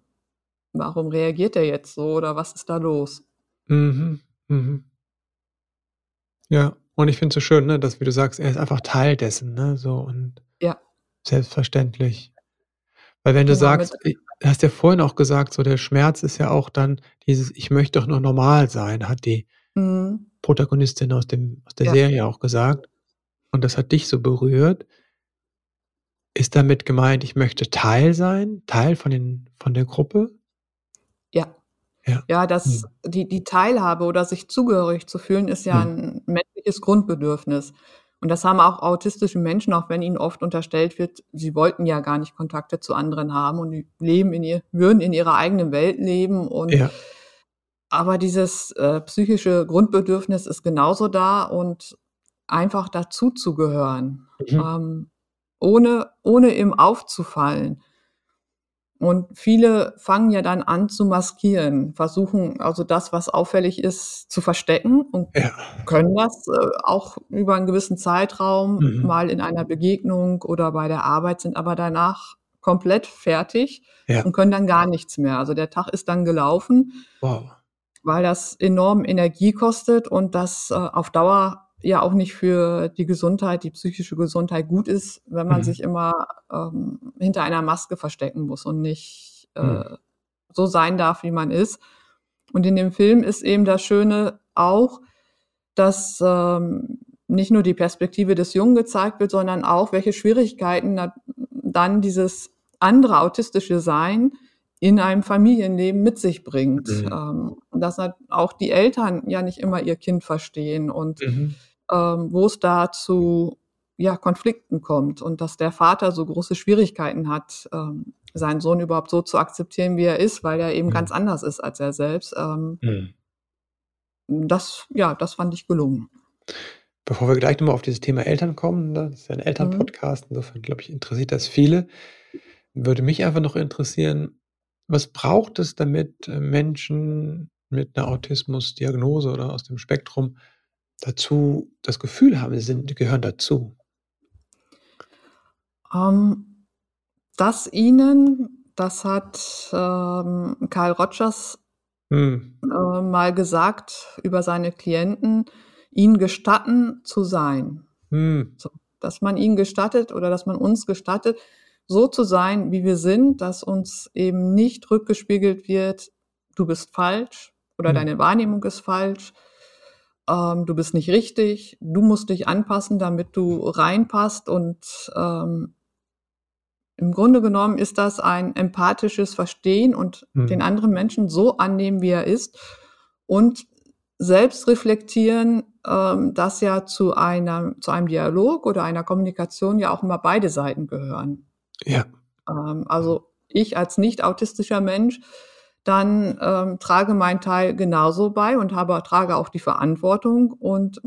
warum reagiert er jetzt so oder was ist da los?
Mhm. Mhm. Ja, und ich finde es so schön, ne, dass, wie du sagst, er ist einfach Teil dessen, ne, so und
Ja.
selbstverständlich. Weil wenn du
Genau,
sagst, i du hast ja vorhin auch gesagt, so der Schmerz ist ja auch dann dieses „Ich möchte doch nur normal sein“, hat die
Mhm.
Protagonistin aus dem aus der
Ja.
Serie auch gesagt. Und das hat dich so berührt. Ist damit gemeint, ich möchte Teil sein, Teil von den von der Gruppe?
Ja.
Ja.
Ja, das
Mhm.
die die Teilhabe oder sich zugehörig zu fühlen, ist ja
Mhm.
'n menschliches Grundbedürfnis. Und das haben auch autistische Menschen, auch wenn ihnen oft unterstellt wird, sie wollten ja gar nicht Kontakte zu anderen haben und leben in ihr würden in ihrer eigenen Welt leben und
Ja.
aber dieses, äh, psychische Grundbedürfnis ist genauso da und einfach dazuzugehören,
Mhm.
ähm, ohne ohne eben aufzufallen. Und viele fangen ja dann an zu maskieren, versuchen also das, was auffällig ist, zu verstecken und
Ja.
können das, äh, auch über 'n gewissen Zeitraum
Mhm.
mal in einer Begegnung oder bei der Arbeit, sind aber danach komplett fertig
Ja.
und können dann gar nichts mehr. Also, der Tag ist dann gelaufen
Wow.
weil das enorm Energie kostet und das, äh, auf Dauer ja auch nicht für die Gesundheit, die psychische Gesundheit gut ist, wenn man
Mhm.
sich immer, ähm, hinter einer Maske verstecken muss und nicht, äh,
Mhm.
so sein darf, wie man ist. Und in dem Film ist eben das Schöne auch, dass, ähm, nicht nur die Perspektive des Jungen gezeigt wird, sondern auch, welche Schwierigkeiten da dann dieses andere autistische Sein in einem Familienleben mit sich bringt.
Mhm.
Ähm, dass halt auch die Eltern ja nicht immer ihr Kind verstehen und,
Mhm.
ähm, wo es da zu, ja, Konflikten kommt und dass der Vater so große Schwierigkeiten hat, ähm, seinen Sohn überhaupt so zu akzeptieren, wie er ist, weil er eben
Mhm.
ganz anders ist als er selbst. Ähm,
Mhm.
das ja, das fand ich gelungen.
Bevor wir gleich noch mal auf dieses Thema Eltern kommen, ne, das ist ja 'n
Mhm.
Elternpodcast, insofern glaube ich, interessiert das viele. Würde mich einfach noch interessieren, was braucht es, damit, äh, Menschen mit 'ner Autismusdiagnose oder aus dem Spektrum dazu das Gefühl haben, sie sind gehören dazu?
Ähm, dass ihnen das hat, ähm, Carl Rogers,
Mhm.
äh, mal gesagt über seine Klienten, ihnen gestatten zu sein.
Mhm.
So, dass man ihnen gestattet oder dass man uns gestattet, so zu sein, wie wir sind, dass uns eben nicht rückgespiegelt wird: „Du bist falsch“ oder
Mhm.
„Deine Wahrnehmung ist falsch“, ähm, „Du bist nicht richtig“, „Du musst dich anpassen, damit du reinpasst“ und, ähm im Grunde genommen ist das ein empathisches Verstehen und den
Mhm.
anderen Menschen so annehmen, wie er ist und selbst reflektieren, ähm, dass ja zu einer zu einem Dialog oder einer Kommunikation ja auch immer beide Seiten gehören.
Ja.
Ähm, also, ich als nicht autistischer Mensch dann, ähm, trage meinen Teil genauso bei und habe trage auch die Verantwortung und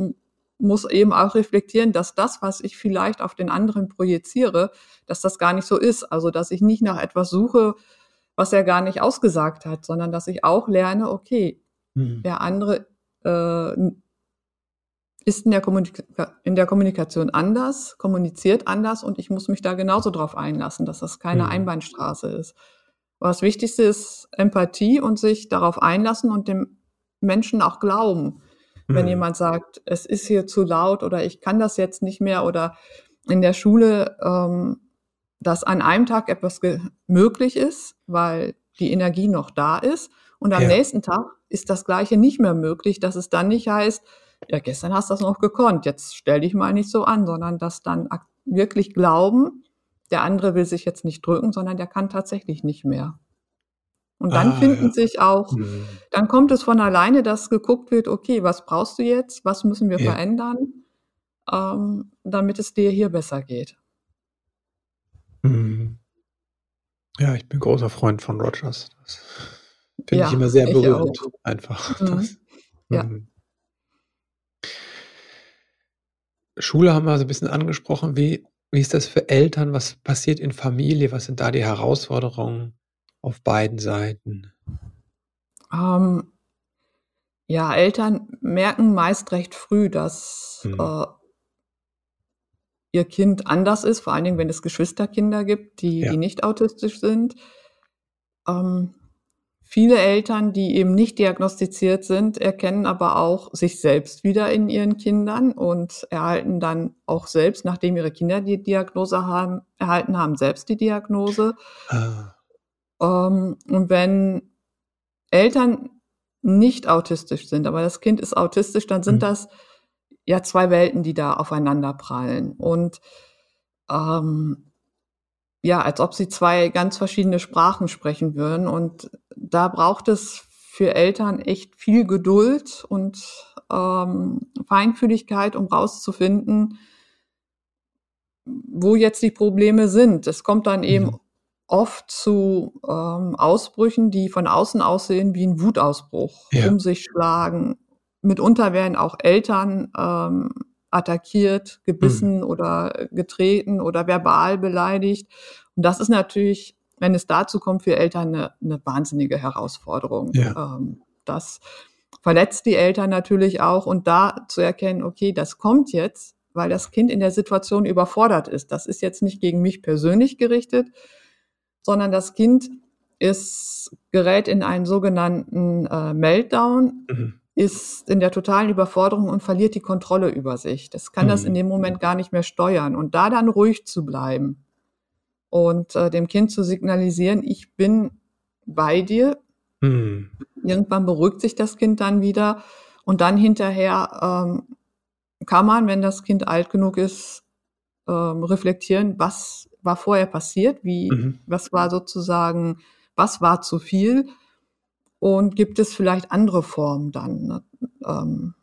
muss eben auch reflektieren, dass das, was ich vielleicht auf den anderen projiziere, dass das gar nicht so ist. Also, dass ich nicht nach etwas suche, was er gar nicht ausgesagt hat, sondern dass ich auch lerne, okay,
Mhm.
der andere, äh, ist in der in der Kommunikation anders, kommuniziert anders und ich muss mich da genauso drauf einlassen, dass das keine
Mhm.
Einbahnstraße ist. Aber das Wichtigste ist Empathie und sich darauf einlassen und dem Menschen auch glauben. Wenn
Mhm.
jemand sagt: „Es ist hier zu laut“ oder „Ich kann das jetzt nicht mehr“ oder in der Schule, ähm, dass an einem Tag etwas möglich ist, weil die Energie noch da ist und am
Ja.
nächsten Tag ist das Gleiche nicht mehr möglich, dass es dann nicht heißt: „Ja, gestern hast du das noch gekonnt, jetzt stell dich mal nicht so an“, sondern dass dann wirklich glauben, der andere will sich jetzt nicht drücken, sondern der kann tatsächlich nicht mehr. Und dann
Ah,
finden
ja.
sich auch
Mhm.
dann kommt es von alleine, dass geguckt wird: „Okay, was brauchst du jetzt? Was müssen wir
Ja.
verändern, ähm, damit es dir hier besser geht?“
Mhm. Ja, ich bin großer Freund von Rogers. Das finde ja, ich immer sehr berührend. Einfach. Mhm. Das. Mhm. Schule haben wir so ein bisschen angesprochen. Wie, wie ist das für Eltern? Was passiert in Familie? Was sind da die Herausforderungen auf beiden Seiten?
Ähm, ja, Eltern merken meist recht früh, dass mhm. äh, ihr Kind anders ist, vor allen Dingen, wenn es Geschwisterkinder gibt, die, ja. die nicht autistisch sind. Ähm, viele Eltern, die eben nicht diagnostiziert sind, erkennen aber auch sich selbst wieder in ihren Kindern und erhalten dann auch selbst, nachdem ihre Kinder die Diagnose haben, erhalten haben, selbst die Diagnose. Ah. Ähm, und wenn Eltern nicht autistisch sind, aber das Kind ist autistisch, dann sind mhm. das ja zwei Welten, die da aufeinander prallen. Und ähm, ja, als ob sie zwei ganz verschiedene Sprachen sprechen würden. Und da braucht es für Eltern echt viel Geduld und ähm, Feinfühligkeit, um rauszufinden, wo jetzt die Probleme sind. Es kommt dann eben mhm. oft zu ähm, Ausbrüchen, die von außen aussehen wie ein Wutausbruch, ja. um sich schlagen, mitunter werden auch Eltern ähm, attackiert, gebissen mhm. oder getreten oder verbal beleidigt. Und das ist natürlich, wenn es dazu kommt, für Eltern eine, eine wahnsinnige Herausforderung. Ja. Ähm, das verletzt die Eltern natürlich auch und da zu erkennen, okay, das kommt jetzt, weil das Kind in der Situation überfordert ist. Das ist jetzt nicht gegen mich persönlich gerichtet, sondern das Kind ist gerät in einen sogenannten äh, Meltdown. Mhm ist in der totalen Überforderung und verliert die Kontrolle über sich. Das kann mhm. das in dem Moment gar nicht mehr steuern. Und da dann ruhig zu bleiben und äh, dem Kind zu signalisieren, ich bin bei dir. Mhm. Irgendwann beruhigt sich das Kind dann wieder und dann hinterher ähm, kann man, wenn das Kind alt genug ist, ähm, reflektieren, was war vorher passiert, wie, mhm. was war sozusagen, was war zu viel und gibt es vielleicht andere Formen dann? Ne? Ähm,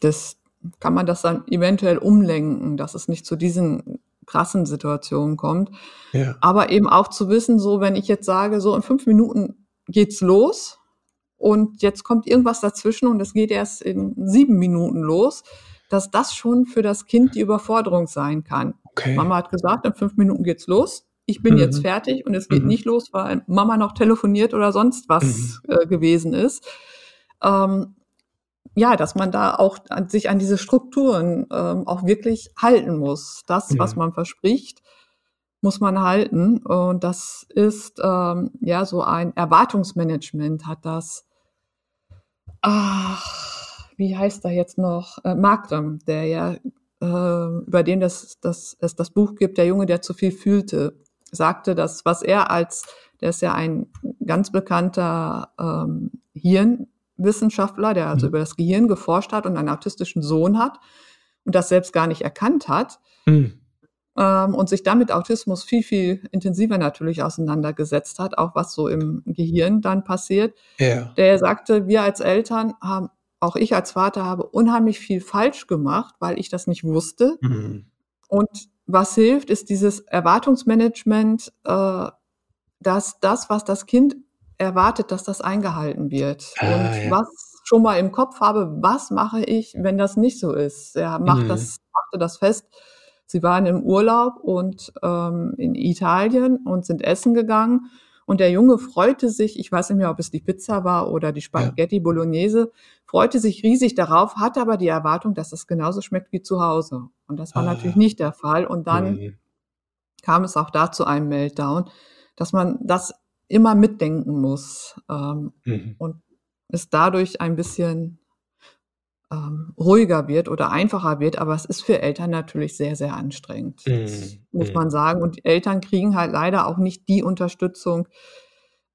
das kann man das dann eventuell umlenken, dass es nicht zu diesen krassen Situationen kommt. Ja. Aber eben auch zu wissen, so wenn ich jetzt sage, so in fünf Minuten geht's los und jetzt kommt irgendwas dazwischen und es geht erst in sieben Minuten los, dass das schon für das Kind die Überforderung sein kann. Okay. Mama hat gesagt, in fünf Minuten geht's los ich bin mhm. jetzt fertig und es geht mhm. nicht los, weil Mama noch telefoniert oder sonst was mhm. äh, gewesen ist. Ähm, ja, dass man da auch an, sich an diese Strukturen ähm, auch wirklich halten muss. Das, ja. was man verspricht, muss man halten. Und das ist ähm, ja so ein Erwartungsmanagement hat das. Ach, wie heißt er jetzt noch? Äh, Markram, der ja äh, über den das, das, es das Buch gibt, der Junge, der zu viel fühlte sagte, dass was er als, der ist ja ein ganz bekannter ähm, Hirnwissenschaftler, der also mhm. über das Gehirn geforscht hat und einen autistischen Sohn hat und das selbst gar nicht erkannt hat. Mhm. Ähm, und sich damit Autismus viel, viel intensiver natürlich auseinandergesetzt hat, auch was so im Gehirn dann passiert. Ja. Der sagte, wir als Eltern haben, auch ich als Vater habe unheimlich viel falsch gemacht, weil ich das nicht wusste. Mhm. Und was hilft, ist dieses Erwartungsmanagement, äh, dass das, was das Kind erwartet, dass das eingehalten wird. Ah, und ja. was schon mal im Kopf habe, was mache ich, wenn das nicht so ist? Er macht mhm. das, machte das fest. Sie waren im Urlaub und ähm, in Italien und sind essen gegangen und der Junge freute sich, ich weiß nicht mehr, ob es die Pizza war oder die Spaghetti ja. Bolognese, freute sich riesig darauf, hatte aber die Erwartung, dass es genauso schmeckt wie zu Hause. Und das war ah. natürlich nicht der Fall. Und dann mhm. kam es auch da zu einem Meltdown, dass man das immer mitdenken muss ähm, mhm. und es dadurch ein bisschen ähm, ruhiger wird oder einfacher wird, aber es ist für Eltern natürlich sehr, sehr anstrengend, mm, muss mm. man sagen. Und Eltern kriegen halt leider auch nicht die Unterstützung,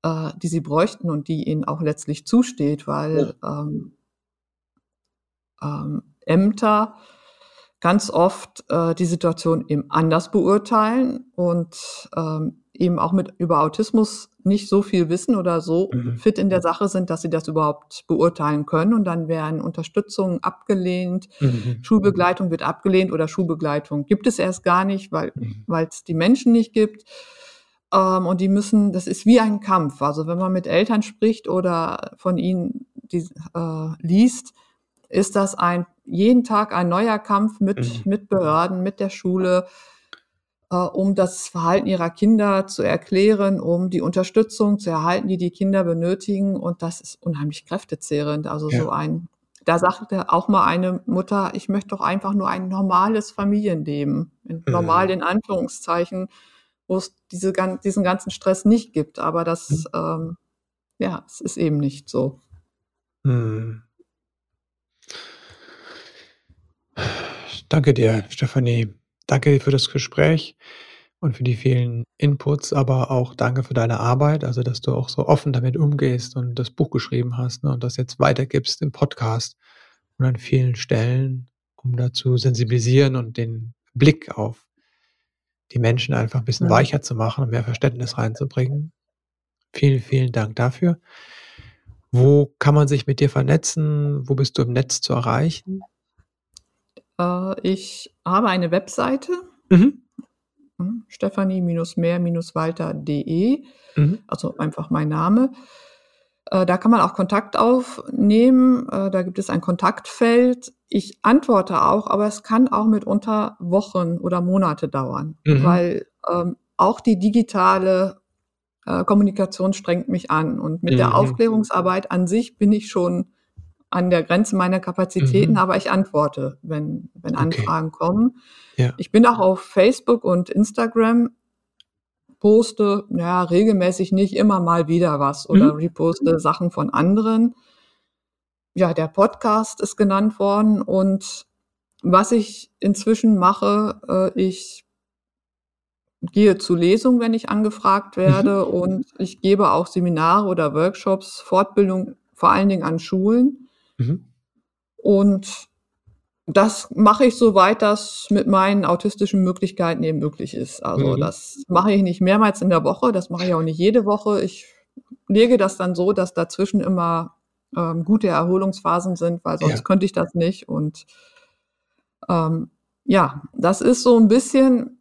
äh, die sie bräuchten und die ihnen auch letztlich zusteht, weil ähm, ähm, Ämter ganz oft äh, die Situation eben anders beurteilen und ähm, eben auch mit über Autismus nicht so viel wissen oder so mhm. fit in der Sache sind, dass sie das überhaupt beurteilen können. Und dann werden Unterstützungen abgelehnt, mhm. Schulbegleitung wird abgelehnt oder Schulbegleitung gibt es erst gar nicht, weil mhm. es die Menschen nicht gibt. Ähm, und die müssen, das ist wie ein Kampf. Also wenn man mit Eltern spricht oder von ihnen die, äh, liest, ist das ein jeden Tag ein neuer Kampf mit, mhm. mit Behörden, mit der Schule, äh, um das Verhalten ihrer Kinder zu erklären, um die Unterstützung zu erhalten, die die Kinder benötigen. Und das ist unheimlich kräftezehrend. Also ja. so ein, da sagte auch mal eine Mutter, ich möchte doch einfach nur ein normales Familienleben, mhm. normal in Anführungszeichen, wo es diese, diesen ganzen Stress nicht gibt. Aber das, mhm. ähm, ja, es ist eben nicht so. Mhm.
Danke dir, Stefanie. Danke für das Gespräch und für die vielen Inputs, aber auch danke für deine Arbeit, also dass du auch so offen damit umgehst und das Buch geschrieben hast ne, und das jetzt weitergibst im Podcast und an vielen Stellen, um dazu sensibilisieren und den Blick auf die Menschen einfach ein bisschen ja. weicher zu machen und mehr Verständnis reinzubringen. Vielen, vielen Dank dafür. Wo kann man sich mit dir vernetzen? Wo bist du im Netz zu erreichen?
Äh, ich habe eine Webseite, mhm. Hm, Stefanie-mehr-walter.de, mhm. also einfach mein Name. Äh, da kann man auch Kontakt aufnehmen. Äh, da gibt es ein Kontaktfeld. Ich antworte auch, aber es kann auch mitunter Wochen oder Monate dauern, mhm. weil ähm, auch die digitale äh, Kommunikation strengt mich an. Und mit mhm. der Aufklärungsarbeit an sich bin ich schon an der Grenze meiner Kapazitäten, mhm. aber ich antworte, wenn, wenn Anfragen okay. kommen. Ja. Ich bin auch auf Facebook und Instagram, poste ja regelmäßig nicht immer mal wieder was oder mhm. reposte Sachen von anderen. Ja, der Podcast ist genannt worden und was ich inzwischen mache, äh, ich gehe zu Lesungen, wenn ich angefragt werde mhm. und ich gebe auch Seminare oder Workshops, Fortbildung vor allen Dingen an Schulen. Mhm. Und das mache ich soweit das mit meinen autistischen Möglichkeiten eben möglich ist. Also mhm. das mache ich nicht mehrmals in der Woche, das mache ich auch nicht jede Woche. Ich lege das dann so, dass dazwischen immer ähm, gute Erholungsphasen sind, weil sonst ja. könnte ich das nicht. Und ähm, ja, das ist so ein bisschen,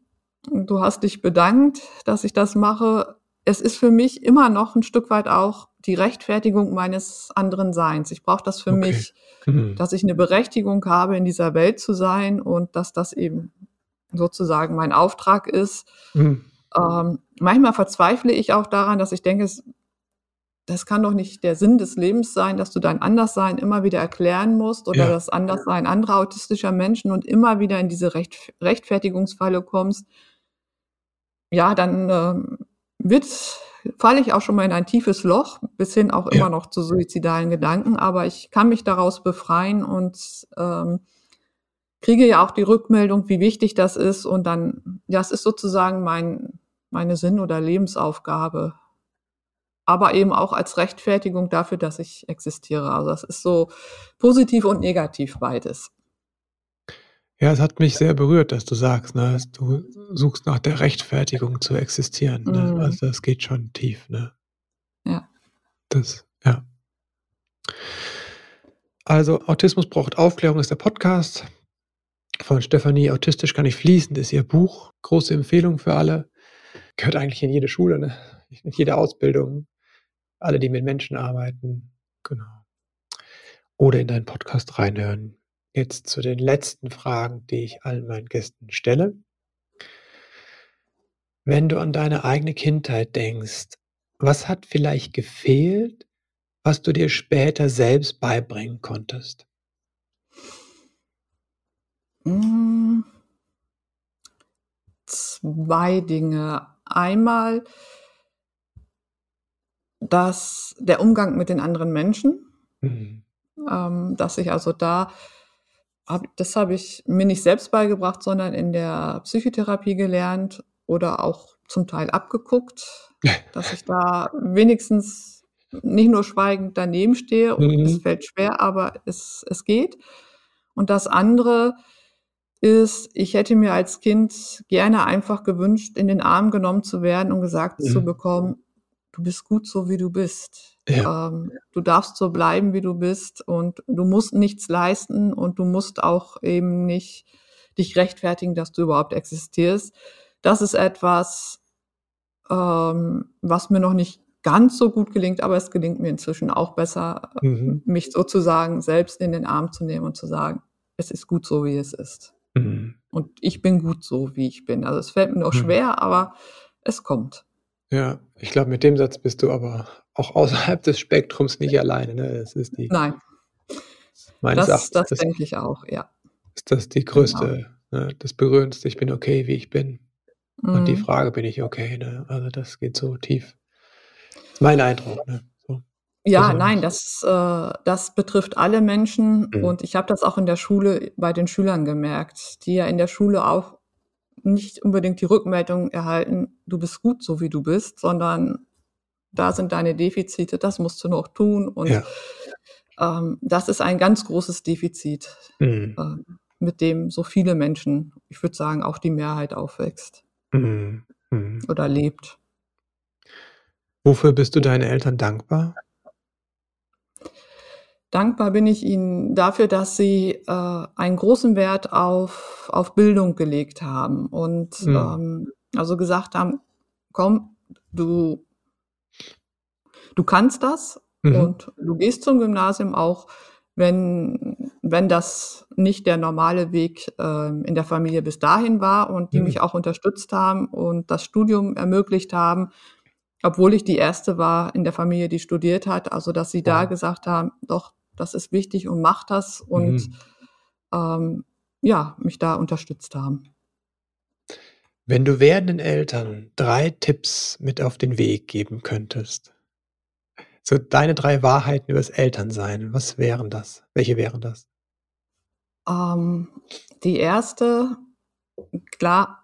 du hast dich bedankt, dass ich das mache. Es ist für mich immer noch ein Stück weit auch die Rechtfertigung meines anderen Seins. Ich brauche das für okay. mich, mhm. dass ich eine Berechtigung habe, in dieser Welt zu sein und dass das eben sozusagen mein Auftrag ist. Mhm. Ähm, manchmal verzweifle ich auch daran, dass ich denke, es, das kann doch nicht der Sinn des Lebens sein, dass du dein Anderssein immer wieder erklären musst oder ja. das Anderssein anderer autistischer Menschen und immer wieder in diese Recht, Rechtfertigungsfalle kommst. Ja, dann äh, wird falle ich auch schon mal in ein tiefes Loch, bis hin auch immer ja. noch zu suizidalen Gedanken, aber ich kann mich daraus befreien und ähm, kriege ja auch die Rückmeldung, wie wichtig das ist und dann, ja, es ist sozusagen mein, meine Sinn- oder Lebensaufgabe, aber eben auch als Rechtfertigung dafür, dass ich existiere. Also das ist so positiv und negativ beides.
Ja, es hat mich sehr berührt, dass du sagst, ne, du suchst nach der Rechtfertigung zu existieren. Ne? Mhm. Also das geht schon tief, ne?
Ja.
Das, ja. Also Autismus braucht Aufklärung ist der Podcast von Stefanie. Autistisch kann ich fließen, das ist ihr Buch. Große Empfehlung für alle. Gehört eigentlich in jede Schule, ne? in jede Ausbildung. Alle, die mit Menschen arbeiten. Genau. Oder in deinen Podcast reinhören. Jetzt zu den letzten Fragen, die ich allen meinen Gästen stelle. Wenn du an deine eigene Kindheit denkst, was hat vielleicht gefehlt, was du dir später selbst beibringen konntest?
Hm. Zwei Dinge. Einmal, dass der Umgang mit den anderen Menschen, mhm. ähm, dass ich also da hab, das habe ich mir nicht selbst beigebracht, sondern in der Psychotherapie gelernt oder auch zum Teil abgeguckt, dass ich da wenigstens nicht nur schweigend daneben stehe. Mhm. Es fällt schwer, aber es, es geht. Und das andere ist, ich hätte mir als Kind gerne einfach gewünscht, in den Arm genommen zu werden und gesagt mhm. zu bekommen, du bist gut so, wie du bist. Ja. Ähm, du darfst so bleiben, wie du bist und du musst nichts leisten und du musst auch eben nicht dich rechtfertigen, dass du überhaupt existierst. Das ist etwas, ähm, was mir noch nicht ganz so gut gelingt, aber es gelingt mir inzwischen auch besser, mhm. mich sozusagen selbst in den Arm zu nehmen und zu sagen, es ist gut so, wie es ist. Mhm. Und ich bin gut so, wie ich bin. Also es fällt mir noch mhm. schwer, aber es kommt.
Ja, ich glaube, mit dem Satz bist du aber auch außerhalb des Spektrums nicht alleine. Ne? Das ist die,
Nein. Meines das, das denke ich auch, ja.
Ist das die größte, genau. ne, das berührendste, ich bin okay, wie ich bin. Mhm. Und die mhm. Frage, bin ich okay? Ne? Also das geht so tief. Mein Eindruck. Ne? So.
Ja, also, nein, das, äh, das betrifft alle Menschen mhm. und ich habe das auch in der Schule bei den Schülern gemerkt, die ja in der Schule auch nicht unbedingt die Rückmeldung erhalten, du bist gut so wie du bist, sondern da sind deine Defizite, das musst du noch tun und ja. ähm, das ist ein ganz großes Defizit, mhm. äh, mit dem so viele Menschen, ich würde sagen auch die Mehrheit aufwächst mhm. Mhm. oder lebt.
Wofür bist du deinen Eltern dankbar?
Dankbar bin ich ihnen dafür, dass sie äh, einen großen Wert auf, auf Bildung gelegt haben und mhm. ähm, also gesagt haben, komm, du, du kannst das mhm. und du gehst zum Gymnasium auch, wenn, wenn das nicht der normale Weg äh, in der Familie bis dahin war und die mhm. mich auch unterstützt haben und das Studium ermöglicht haben obwohl ich die erste war in der Familie, die studiert hat, also dass sie da gesagt haben, doch, das ist wichtig und mach das und mhm. ähm, ja, mich da unterstützt haben.
Wenn du werdenden Eltern drei Tipps mit auf den Weg geben könntest, so deine drei Wahrheiten über das Elternsein, was wären das? Welche wären das?
Ähm, die erste, klar,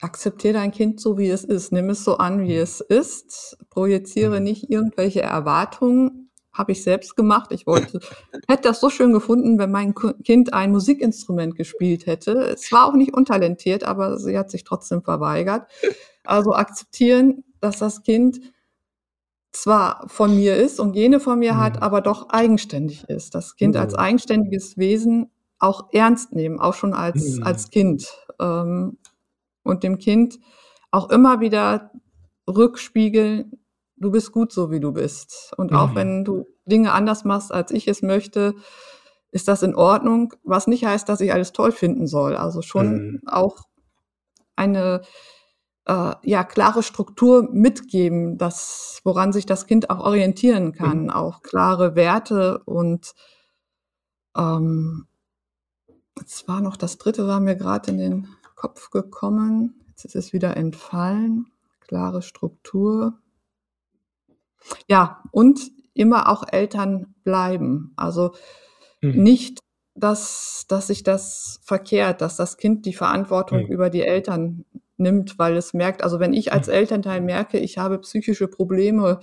akzeptiere dein Kind so, wie es ist. Nimm es so an, wie es ist. Projiziere mhm. nicht irgendwelche Erwartungen. Habe ich selbst gemacht. Ich wollte, hätte das so schön gefunden, wenn mein Kind ein Musikinstrument gespielt hätte. Es war auch nicht untalentiert, aber sie hat sich trotzdem verweigert. Also akzeptieren, dass das Kind zwar von mir ist und Gene von mir mhm. hat, aber doch eigenständig ist. Das Kind mhm. als eigenständiges Wesen auch ernst nehmen, auch schon als, mhm. als Kind. Ähm, und dem Kind auch immer wieder rückspiegeln, du bist gut so, wie du bist. Und mhm. auch wenn du Dinge anders machst, als ich es möchte, ist das in Ordnung, was nicht heißt, dass ich alles toll finden soll. Also schon mhm. auch eine äh, ja klare Struktur mitgeben, das, woran sich das Kind auch orientieren kann, mhm. auch klare Werte und ähm, jetzt war noch das dritte, war mir gerade in den Kopf gekommen. Jetzt ist es wieder entfallen. Klare Struktur. Ja, und immer auch Eltern bleiben. Also mhm. nicht, dass, dass sich das verkehrt, dass das Kind die Verantwortung mhm. über die Eltern nimmt, weil es merkt, also wenn ich als mhm. Elternteil merke, ich habe psychische Probleme,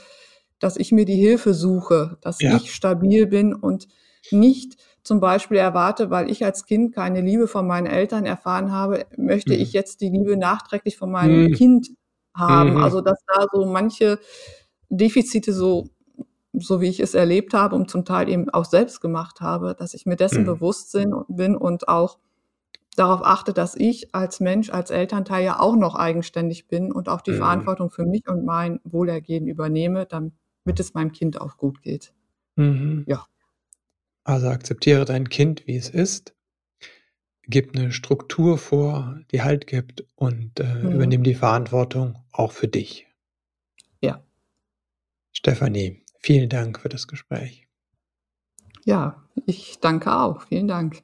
dass ich mir die Hilfe suche, dass ja. ich stabil bin und nicht zum Beispiel erwarte, weil ich als Kind keine Liebe von meinen Eltern erfahren habe, möchte mhm. ich jetzt die Liebe nachträglich von meinem mhm. Kind haben. Mhm. Also dass da so manche Defizite so so wie ich es erlebt habe und zum Teil eben auch selbst gemacht habe, dass ich mir dessen mhm. bewusst bin und auch darauf achte, dass ich als Mensch, als Elternteil ja auch noch eigenständig bin und auch die mhm. Verantwortung für mich und mein Wohlergehen übernehme, damit es meinem Kind auch gut geht.
Mhm. Ja. Also akzeptiere dein Kind, wie es ist, gib eine Struktur vor, die Halt gibt und äh, mhm. übernimm die Verantwortung auch für dich.
Ja.
Stefanie, vielen Dank für das Gespräch.
Ja, ich danke auch. Vielen Dank.